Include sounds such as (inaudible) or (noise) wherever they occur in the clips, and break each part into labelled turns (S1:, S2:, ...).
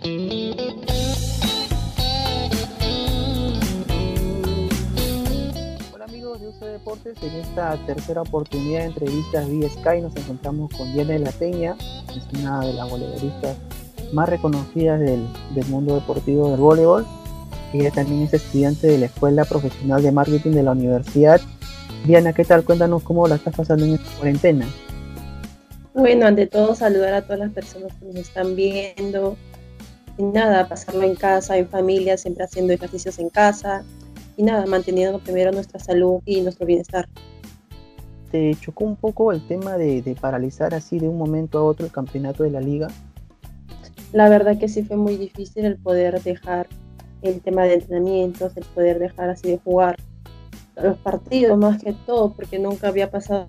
S1: Hola amigos de UC Deportes, en esta tercera oportunidad de entrevistas vía Sky nos encontramos con Diana de la Peña, es una de las voleibolistas más reconocidas del, del mundo deportivo del voleibol. Ella también es estudiante de la Escuela Profesional de Marketing de la Universidad. Diana, ¿qué tal? Cuéntanos cómo la estás pasando en esta cuarentena.
S2: Bueno, ante todo saludar a todas las personas que nos están viendo. Y nada, pasarlo en casa, en familia, siempre haciendo ejercicios en casa. Y nada, manteniendo primero nuestra salud y nuestro bienestar.
S1: ¿Te chocó un poco el tema de, de paralizar así de un momento a otro el campeonato de la liga?
S2: La verdad que sí fue muy difícil el poder dejar el tema de entrenamientos, el poder dejar así de jugar los partidos más que todo, porque nunca había pasado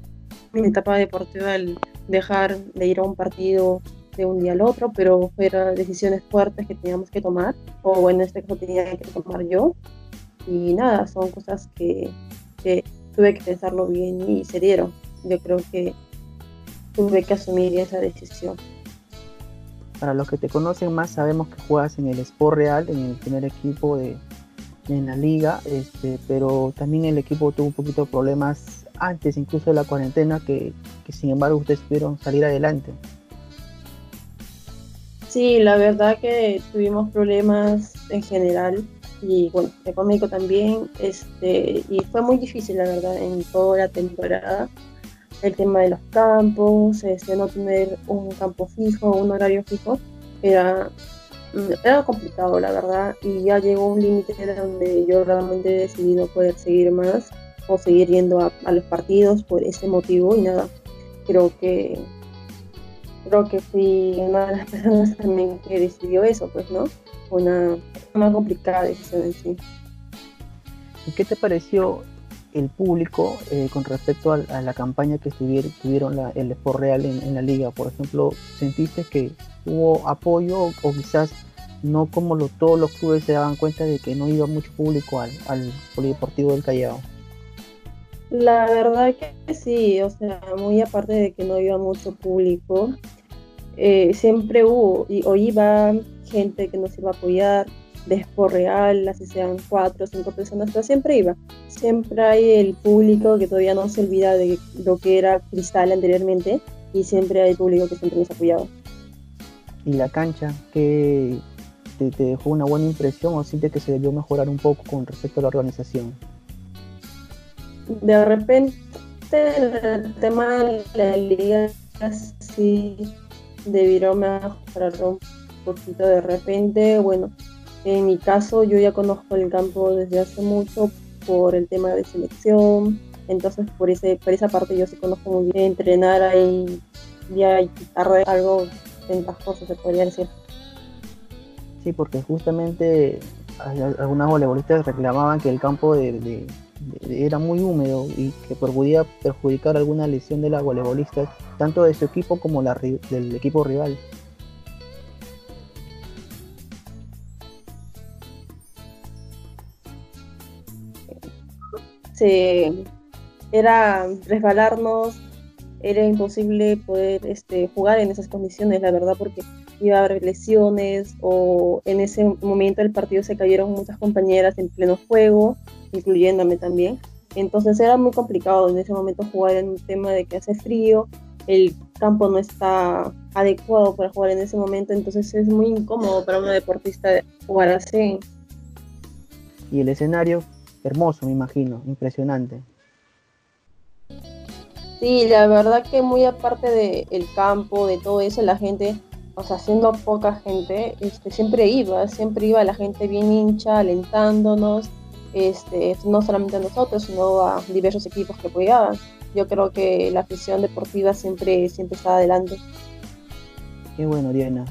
S2: en mi etapa deportiva el dejar de ir a un partido de un día al otro, pero fueron decisiones fuertes que teníamos que tomar, o en este caso tenía que tomar yo. Y nada, son cosas que, que tuve que pensarlo bien y se dieron. Yo creo que tuve que asumir esa decisión.
S1: Para los que te conocen más, sabemos que juegas en el Sport Real, en el primer equipo de, en la liga, este, pero también el equipo tuvo un poquito de problemas antes incluso de la cuarentena, que, que sin embargo ustedes pudieron salir adelante.
S2: Sí, la verdad que tuvimos problemas en general y bueno, económico también, este, y fue muy difícil la verdad en toda la temporada. El tema de los campos, este, no tener un campo fijo, un horario fijo, era, era complicado la verdad y ya llegó un límite donde yo realmente decidí no poder seguir más o seguir yendo a, a los partidos por ese motivo y nada, creo que creo que fui una de las personas también que decidió eso, pues, ¿no? Una, una complicada decisión en sí.
S1: ¿Y qué te pareció el público eh, con respecto a, la campaña que tuvieron, la, el Sport Real en, la liga? Por ejemplo, ¿sentiste que hubo apoyo o, o quizás no como lo, todos los clubes se daban cuenta de que no iba mucho público al, al Polideportivo del Callao?
S2: La verdad que sí, o sea, muy aparte de que no iba mucho público, eh, siempre hubo y, o iba gente que nos iba a apoyar, de Expo Real, así sean cuatro o cinco personas, pero siempre iba. Siempre hay el público que todavía no se olvida de lo que era Cristal anteriormente y siempre hay público que siempre nos apoyaba.
S1: ¿Y la cancha? que te, te dejó una buena impresión o sientes que se debió mejorar un poco con respecto a la organización?
S2: De repente el tema de la liga sí debieron mejorar un poquito de repente. Bueno, en mi caso yo ya conozco el campo desde hace mucho por el tema de selección, entonces por, ese, por esa parte yo sí conozco muy bien entrenar ahí ya y quitar algo ventajoso se podría decir.
S1: Sí, porque justamente algunas voleibolistas reclamaban que el campo de era muy húmedo y que podía perjudicar alguna lesión de la voleibolista, tanto de su equipo como la, del equipo rival.
S2: Sí, era resbalarnos, era imposible poder este, jugar en esas condiciones, la verdad, porque iba a haber lesiones o en ese momento del partido se cayeron muchas compañeras en pleno juego, incluyéndome también. Entonces era muy complicado en ese momento jugar en un tema de que hace frío, el campo no está adecuado para jugar en ese momento, entonces es muy incómodo para una deportista jugar así.
S1: Y el escenario, hermoso, me imagino, impresionante.
S2: Sí, la verdad que muy aparte del el campo, de todo eso, la gente o sea, siendo poca gente, este, siempre iba, siempre iba la gente bien hincha, alentándonos, este, no solamente a nosotros, sino a diversos equipos que apoyaban. Yo creo que la afición deportiva siempre, siempre está adelante.
S1: Qué bueno, Diana.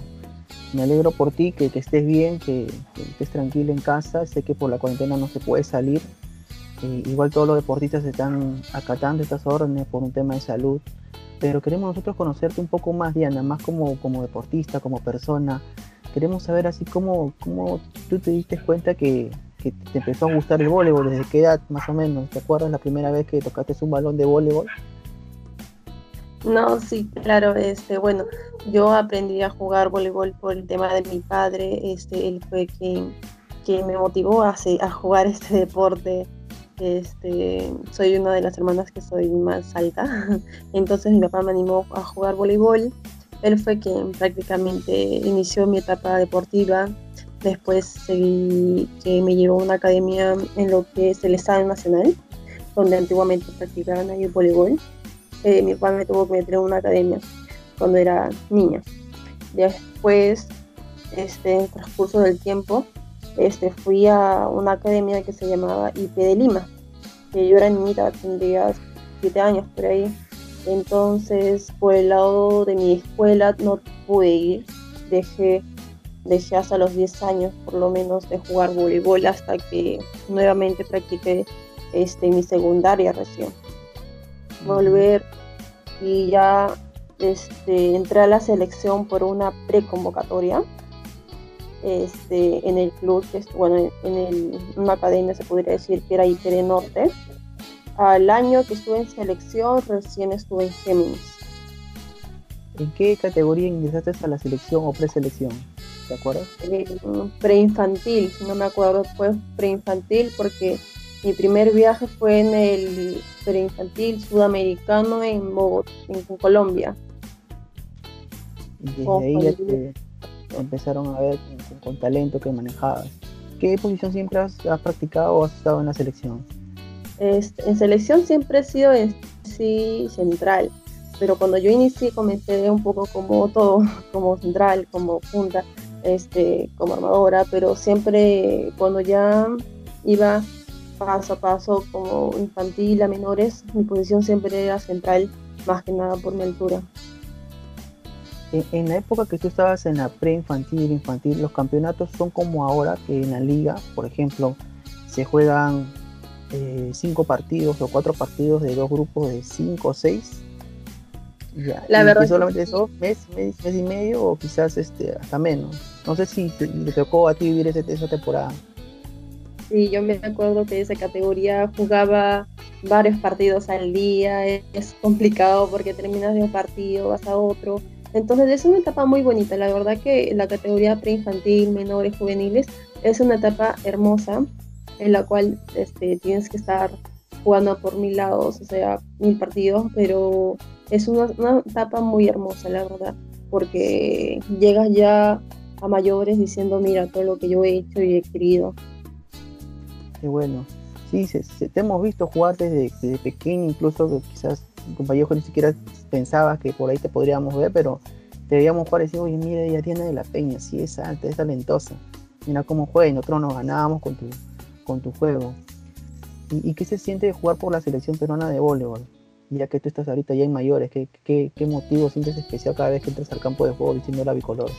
S1: Me alegro por ti, que, estés bien, que, que, estés tranquila en casa. Sé que por la cuarentena no se puede salir. Eh, igual todos los deportistas están acatando estas órdenes por un tema de salud pero queremos nosotros conocerte un poco más, Diana, más como, como deportista, como persona. Queremos saber así cómo, cómo tú te diste cuenta que, que, te empezó a gustar el voleibol, desde qué edad más o menos. ¿Te acuerdas la primera vez que tocaste un balón de voleibol?
S2: No, sí, claro, este, bueno, yo aprendí a jugar voleibol por el tema de mi padre, este, él fue quien, quien me motivó a, a jugar este deporte. Este, soy una de las hermanas que soy más alta, (laughs) entonces mi papá me animó a jugar voleibol. Él fue quien prácticamente inició mi etapa deportiva. Después seguí que me llevó a una academia en lo que es el Estado Nacional, donde antiguamente practicaban ahí el voleibol eh, mi papá me tuvo que meter en una academia cuando era niña. Después, este, en el transcurso del tiempo, este, fui a una academia que se llamaba IP de Lima, que yo era niñita, tendría 7 años por ahí. Entonces, por el lado de mi escuela no pude ir, dejé, dejé hasta los 10 años por lo menos de jugar voleibol hasta que nuevamente practiqué este, mi secundaria recién. Volver y ya este, entré a la selección por una preconvocatoria este, en el club, que es, bueno, en una academia se podría decir que era ITERE Norte. Al año que estuve en selección, recién estuve en Géminis.
S1: ¿En qué categoría ingresaste a la selección o preselección? ¿Te acuerdas?
S2: Eh, preinfantil, si no me acuerdo, fue preinfantil porque mi primer viaje fue en el preinfantil sudamericano en Bogotá, en Colombia.
S1: Y desde ahí ya te empezaron a ver con, talento que manejabas. ¿Qué posición siempre has, practicado o has estado en la selección?
S2: En selección siempre he sido en sí central, pero cuando yo inicié comencé un poco como todo, (laughs) como central, como punta, este, como armadora, pero siempre cuando ya iba paso a paso como infantil a menores, mi posición siempre era central, más que nada por mi altura.
S1: En, la época que tú estabas en la pre-infantil, infantil, los campeonatos son como ahora que en la liga, por ejemplo, se juegan eh, cinco partidos o cuatro partidos de dos grupos de cinco o seis. la verdad. solamente eso, mes, mes, mes, y medio o quizás este, hasta menos. No sé si te, tocó a ti vivir esa temporada.
S2: Sí, yo me acuerdo que esa categoría jugaba varios partidos al día, es complicado porque terminas de un partido, vas a otro. Entonces es una etapa muy bonita, la verdad que la categoría preinfantil, menores, juveniles, es una etapa hermosa en la cual este, tienes que estar jugando por mil lados, o sea, mil partidos, pero es una, etapa muy hermosa, la verdad, porque llegas ya a mayores diciendo, mira, todo lo que yo he hecho y he querido.
S1: Qué bueno. Sí, se, te hemos visto jugar desde, pequeño, incluso que quizás compañero ni siquiera pensabas que por ahí te podríamos ver, pero te veíamos jugar y decías, oye, mira, ella tiene de la peña, sí es alta, es talentosa. Mira cómo juega y nosotros nos ganábamos con tu, con tu juego. ¿Y, qué se siente jugar por la selección peruana de voleibol? Ya que tú estás ahorita ya en mayores, ¿qué, qué, qué motivo sientes especial cada vez que entras al campo de juego diciendo la bicolor?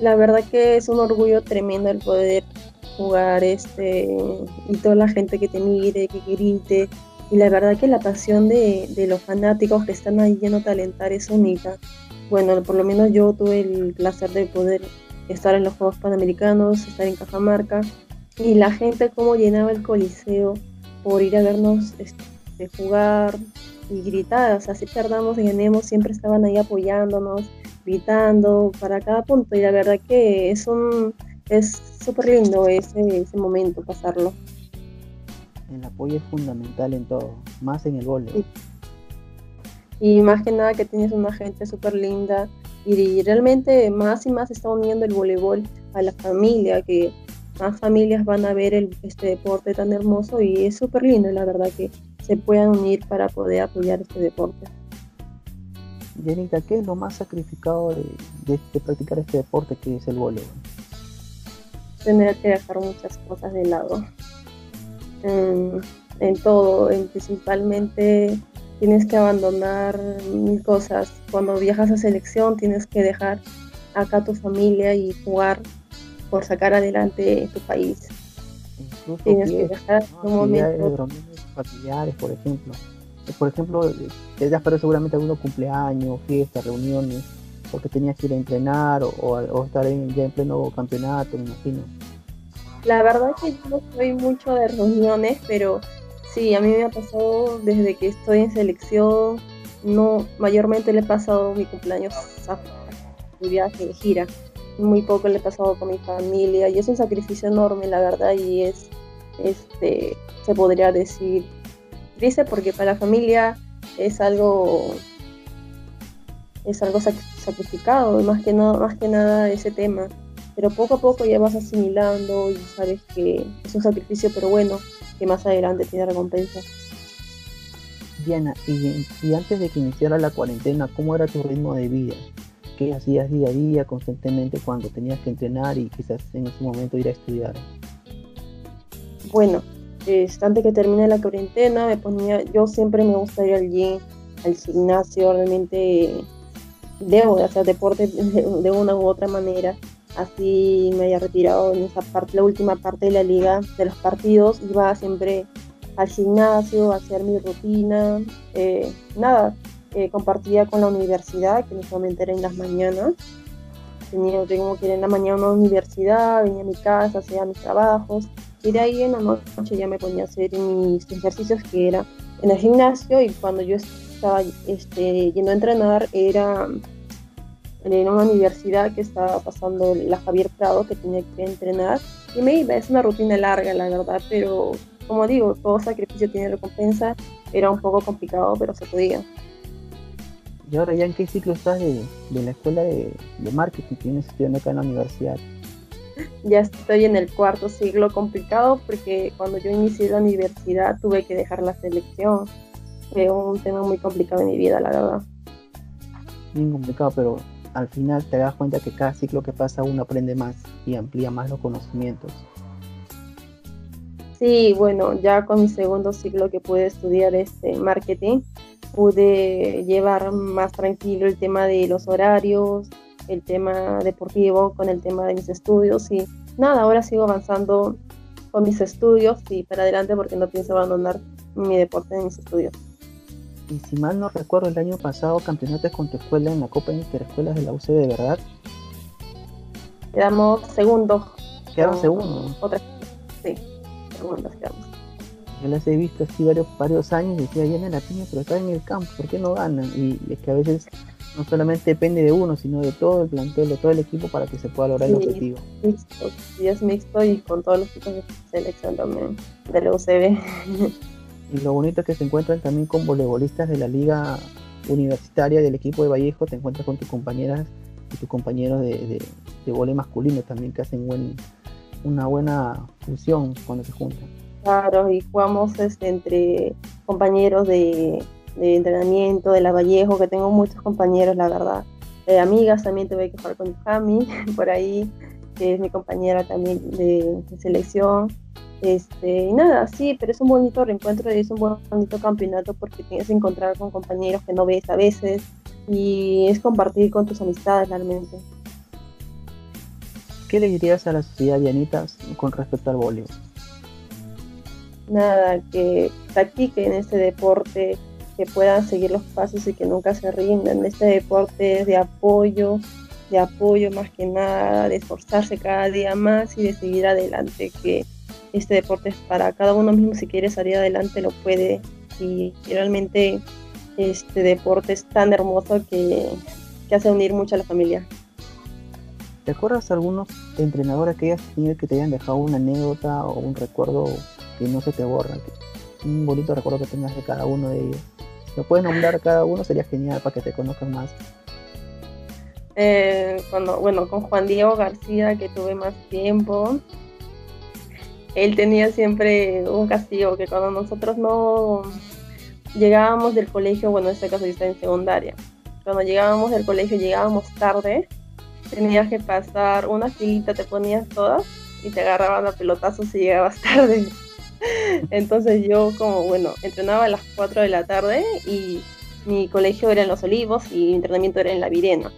S2: La verdad que es un orgullo tremendo el poder jugar este y toda la gente que te mire, que grite. Y la verdad que la pasión de, los fanáticos que están ahí lleno de talentar es única. Bueno, por lo menos yo tuve el placer de poder estar en los Juegos Panamericanos, estar en Cajamarca, y la gente como llenaba el coliseo por ir a vernos este, jugar y gritar, o sea, si perdamos ganemos, siempre estaban ahí apoyándonos, gritando para cada punto, y la verdad que es un, es súper lindo ese, ese momento, pasarlo.
S1: El apoyo es fundamental en todo, más en el voleibol.
S2: Y más que nada que tienes una gente súper linda y realmente más y más está uniendo el voleibol a la familia, que más familias van a ver el, este deporte tan hermoso y es súper lindo, la verdad, que se puedan unir para poder apoyar este deporte.
S1: Jenita, ¿qué es lo más sacrificado de, de practicar este deporte que es el voleibol?
S2: tener que dejar muchas cosas de lado. En, todo, en principalmente tienes que abandonar mil cosas. Cuando viajas a selección tienes que dejar acá tu familia y jugar por sacar adelante tu país.
S1: tienes que dejar un momento. familiares, por ejemplo. Por ejemplo, te has perdido seguramente algunos cumpleaños, fiestas, reuniones porque tenías que ir a entrenar o, estar ya en pleno campeonato, me imagino.
S2: La verdad que yo no soy mucho de reuniones, pero sí, a mí me ha pasado desde que estoy en selección, no, mayormente le he pasado mi cumpleaños a mi viaje de gira. Muy poco le he pasado con mi familia y es un sacrificio enorme, la verdad, y es, este, se podría decir, triste porque para la familia es algo es algo sacrificado, más que, no, más que nada ese tema. Pero poco a poco ya vas asimilando y sabes que es un sacrificio, pero bueno, que más adelante tiene recompensa.
S1: Diana, y, y antes de que iniciara la cuarentena, ¿cómo era tu ritmo de vida? ¿Qué hacías día a día constantemente cuando tenías que entrenar y quizás en ese momento ir a estudiar?
S2: Bueno, antes que termine la cuarentena, me ponía, yo siempre me gusta ir al gym, al gimnasio, realmente debo de hacer deporte (laughs) de una u otra manera. Así me haya retirado en esa parte, la última parte de la liga, de los partidos, iba siempre al gimnasio, a hacer mi rutina, eh, nada, eh, compartía con la universidad, que solamente era en las mañanas. Tenía, tengo que en la mañana una universidad, venía a mi casa, hacía mis trabajos, y de ahí en la noche ya me ponía a hacer mis ejercicios que era en el gimnasio y cuando yo estaba este, yendo a entrenar era en una universidad que estaba pasando la Javier Prado que tenía que entrenar y me iba, es una rutina larga la verdad, pero como digo, todo sacrificio tiene recompensa, era un poco complicado, pero se podía.
S1: ¿Y ahora ya en qué ciclo estás de, la escuela de, marketing que tienes estudiando acá en la universidad?
S2: Ya estoy en el cuarto siglo complicado porque cuando yo inicié la universidad tuve que dejar la selección. Fue un tema muy complicado en mi vida, la verdad.
S1: Bien complicado, pero al final te das cuenta que cada ciclo que pasa uno aprende más y amplía más los conocimientos.
S2: Sí, bueno, ya con mi segundo ciclo que pude estudiar este marketing, pude llevar más tranquilo el tema de los horarios, el tema deportivo con el tema de mis estudios y nada, ahora sigo avanzando con mis estudios y para adelante porque no pienso abandonar mi deporte en mis estudios.
S1: Y si mal no recuerdo, el año pasado campeonatos con tu escuela en la Copa Interescuelas de la UCB, ¿verdad?
S2: Quedamos segundos.
S1: Quedaron segundos.
S2: Otra, sí, segundos quedamos.
S1: Yo las he visto así varios, varios años y decía, viene la piña, pero está en el campo, ¿por qué no ganan? Y es que a veces no solamente depende de uno, sino de todo el plantel, de todo el equipo para que se pueda lograr el objetivo.
S2: Mixto, sí, es mixto y con todos los tipos de selección también de la UCB. (laughs)
S1: Y lo bonito es que se encuentran también con voleibolistas de la liga universitaria del equipo de Vallejo, te encuentras con tus compañeras y tus compañeros de, de, masculino también que hacen buen, una buena función cuando se juntan.
S2: Claro, y jugamos este, entre compañeros de, entrenamiento de la Vallejo, que tengo muchos compañeros, la verdad. amigas también tuve que jugar con Cami, (laughs) por ahí, que es mi compañera también de, selección. Este, y nada, sí, pero es un bonito reencuentro y es un bonito campeonato porque tienes que encontrar con compañeros que no ves a veces y es compartir con tus amistades realmente.
S1: ¿Qué le dirías a la sociedad Dianita con respecto al voleibol?
S2: Nada, que practiquen este deporte, que puedan seguir los pasos y que nunca se rindan. Este deporte es de apoyo, de apoyo más que nada, de esforzarse cada día más y de seguir adelante, que este deporte es para cada uno mismo, si quiere salir adelante lo puede y realmente este deporte es tan hermoso que, que hace unir mucho a la familia.
S1: ¿Te acuerdas algunos entrenadores que hayas tenido que te hayan dejado una anécdota o un recuerdo que no se te borra? Un bonito recuerdo que tengas de cada uno de ellos. Si lo puedes nombrar cada uno sería genial para que te conozcan más.
S2: Eh, cuando, bueno, con Juan Diego García, que tuve más tiempo, él tenía siempre un castigo que cuando nosotros no llegábamos del colegio, bueno, en este caso yo estaba en secundaria, cuando llegábamos del colegio, llegábamos tarde, tenías que pasar una filita, te ponías todas y te agarraban a pelotazos si llegabas (laughs) tarde. Entonces yo como, bueno, entrenaba a las 4 de la tarde y mi colegio era en Los Olivos y mi entrenamiento era en La Virena.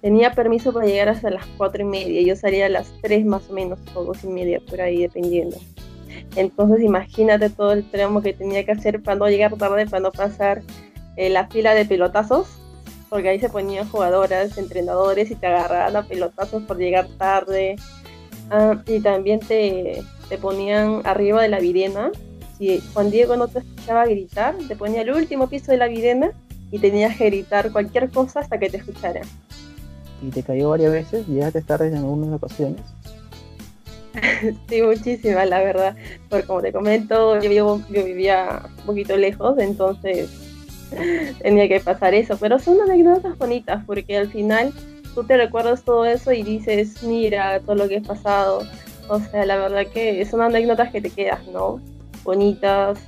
S2: Tenía permiso para llegar hasta las 4 y media, yo salía a las 3 más o menos, o 2 y media, por ahí dependiendo. Entonces imagínate todo el tramo que tenía que hacer para no llegar tarde, para no pasar eh, la fila de pelotazos, porque ahí se ponían jugadoras, entrenadores y te agarraban a pelotazos por llegar tarde. Ah, y también te, te ponían arriba de la videna. Si Juan Diego no te escuchaba gritar, te ponía el último piso de la videna y tenías que gritar cualquier cosa hasta que te escucharan.
S1: ¿Y te cayó varias veces? ¿Llegaste tarde en algunas ocasiones? (laughs)
S2: sí, muchísimas, la verdad. Porque como te comento, yo, vivía un poquito lejos, entonces (laughs) tenía que pasar eso. Pero son anécdotas bonitas, porque al final tú te recuerdas todo eso y dices, mira, todo lo que he pasado. O sea, la verdad que son anécdotas que te quedas, ¿no? Bonitas.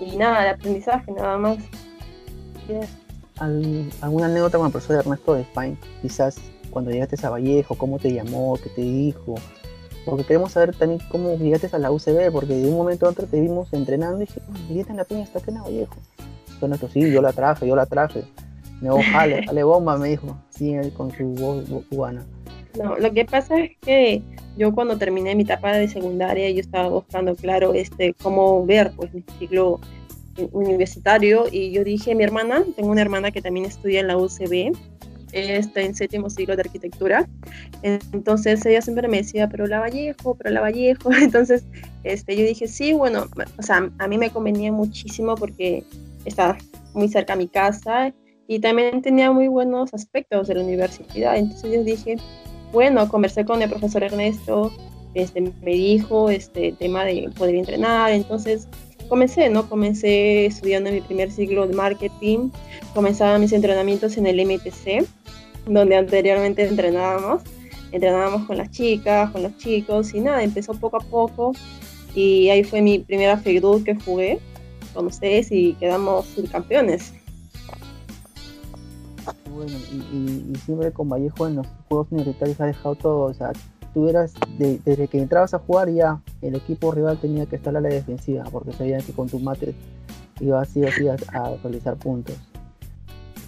S2: Y nada, de aprendizaje, nada más.
S1: ¿Alguna anécdota con el profesor Ernesto de Spain? Quizás cuando llegaste a Vallejo, cómo te llamó, qué te dijo. Porque queremos saber también cómo llegaste a la UCB, porque de un momento a otro te vimos entrenando y dije, en la piña está aquí en Vallejo. Entonces, sí, yo la traje, yo la traje. Me dijo, jale, (laughs) jale bomba, me dijo, sí, con su voz cubana.
S2: No, lo que pasa es que yo cuando terminé mi etapa de secundaria, yo estaba buscando, claro, este, cómo ver pues mi ciclo universitario y yo dije, mi hermana, tengo una hermana que también estudia en la UCB, está en séptimo siglo de arquitectura, entonces ella siempre me decía, pero la Vallejo, pero la Vallejo, (laughs) entonces este, yo dije, sí, bueno, o sea, a mí me convenía muchísimo porque estaba muy cerca a mi casa y también tenía muy buenos aspectos de la universidad, entonces yo dije, bueno, conversé con el profesor Ernesto, este, me dijo este tema de poder entrenar, entonces comencé, ¿no? Comencé estudiando mi primer ciclo de marketing, comenzaba mis entrenamientos en el MTC, donde anteriormente entrenábamos, entrenábamos con las chicas, con los chicos y nada, empezó poco a poco y ahí fue mi primera FEGDUD que jugué con ustedes y quedamos subcampeones.
S1: Bueno, y, siempre con Vallejo en los juegos universitarios ha dejado todo, o sea, tú eras, desde que entrabas a jugar ya el equipo rival tenía que estar a la defensiva, porque sabían que con tu mate ibas así, así a, a realizar puntos.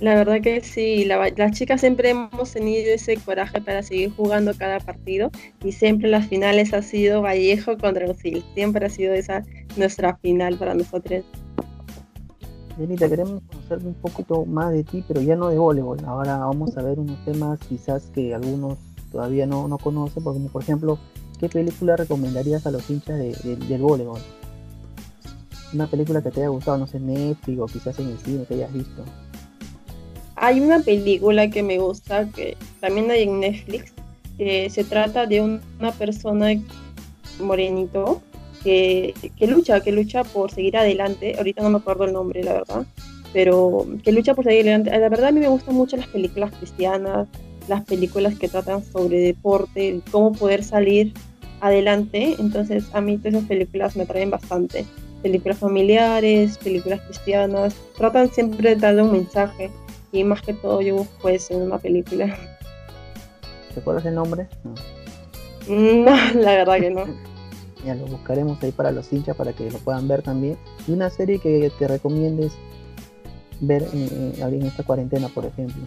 S2: La verdad que sí, las chicas siempre hemos tenido ese coraje para seguir jugando cada partido y siempre las finales ha sido Vallejo contra Usil, siempre ha sido esa nuestra final para nosotros.
S1: Denita, queremos conocer un poquito más de ti, pero ya no de voleibol. Ahora vamos a ver unos temas quizás que algunos todavía no, no conocen, como por ejemplo, ¿qué película recomendarías a los hinchas del voleibol? Una película que te haya gustado, no sé, Netflix o quizás en el cine que hayas visto.
S2: Hay una película que me gusta, que también hay en Netflix, que se trata de una persona morenito que, lucha, que lucha por seguir adelante. Ahorita no me acuerdo el nombre, la verdad, pero que lucha por seguir adelante. La verdad a mí me gustan mucho las películas cristianas, las películas que tratan sobre deporte, cómo poder salir adelante. Entonces a mí todas esas películas me traen bastante. Películas familiares, películas cristianas, tratan siempre de darle un mensaje y más que todo yo busco eso en una película.
S1: ¿Te acuerdas el nombre?
S2: No, (laughs) la verdad que no. (laughs)
S1: ya lo buscaremos ahí para los hinchas para que lo puedan ver también. Y una serie que te recomiendes ver en, en, esta cuarentena, por ejemplo.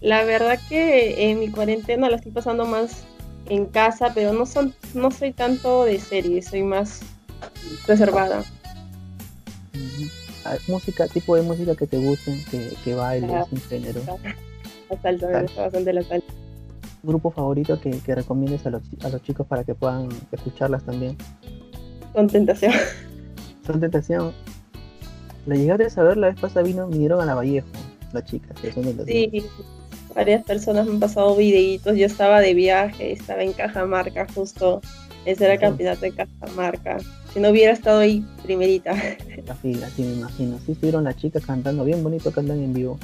S2: La verdad que en mi cuarentena lo estoy pasando más en casa, pero no son, no soy tanto de series, soy más reservada.
S1: Música, tipo de música que te guste, que, que bailes, un género.
S2: La salsa, me gusta bastante la salsa
S1: grupo favorito que, que recomiendes a los, a los chicos para que puedan escucharlas también?
S2: Son Tentación.
S1: Son Tentación. La llegaste a saber la vez pasada vino, vinieron a la Vallejo, las chicas,
S2: Sí, varias personas me han pasado videitos. Yo estaba de viaje, estaba en Cajamarca justo. Ese era el campeonato de Cajamarca. Si no hubiera estado ahí, primerita. (laughs)
S1: La fila, sí, me imagino. Sí, estuvieron las chicas cantando bien bonito, cantan en vivo.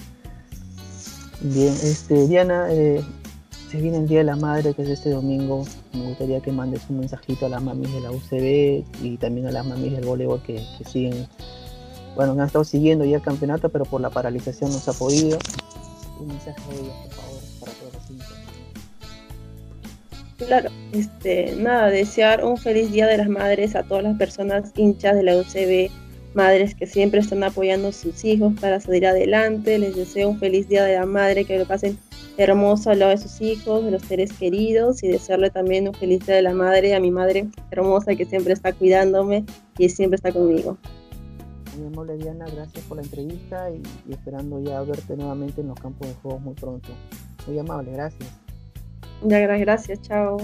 S1: Bien, este, Diana, eh, se viene el Día de la Madre, que es este domingo. Me gustaría que mandes un mensajito a las mamis de la UCB y también a las mamis del voleibol que, siguen, bueno, han estado siguiendo ya el campeonato, pero por la paralización no se ha podido. Un mensaje de ellos, por favor, para todos los.
S2: Claro, este, nada, desear un feliz Día de las Madres a todas las personas hinchas de la UCB, madres que siempre están apoyando a sus hijos para salir adelante. Les deseo un feliz Día de la Madre, que lo pasen hermoso al lado de sus hijos, de los seres queridos y desearle también un feliz día de la madre a mi madre hermosa que siempre está cuidándome y siempre está conmigo.
S1: Muy amable Diana, gracias por la entrevista y, esperando ya verte nuevamente en los campos de juegos muy pronto. Muy amable, gracias.
S2: Ya, gracias, chao.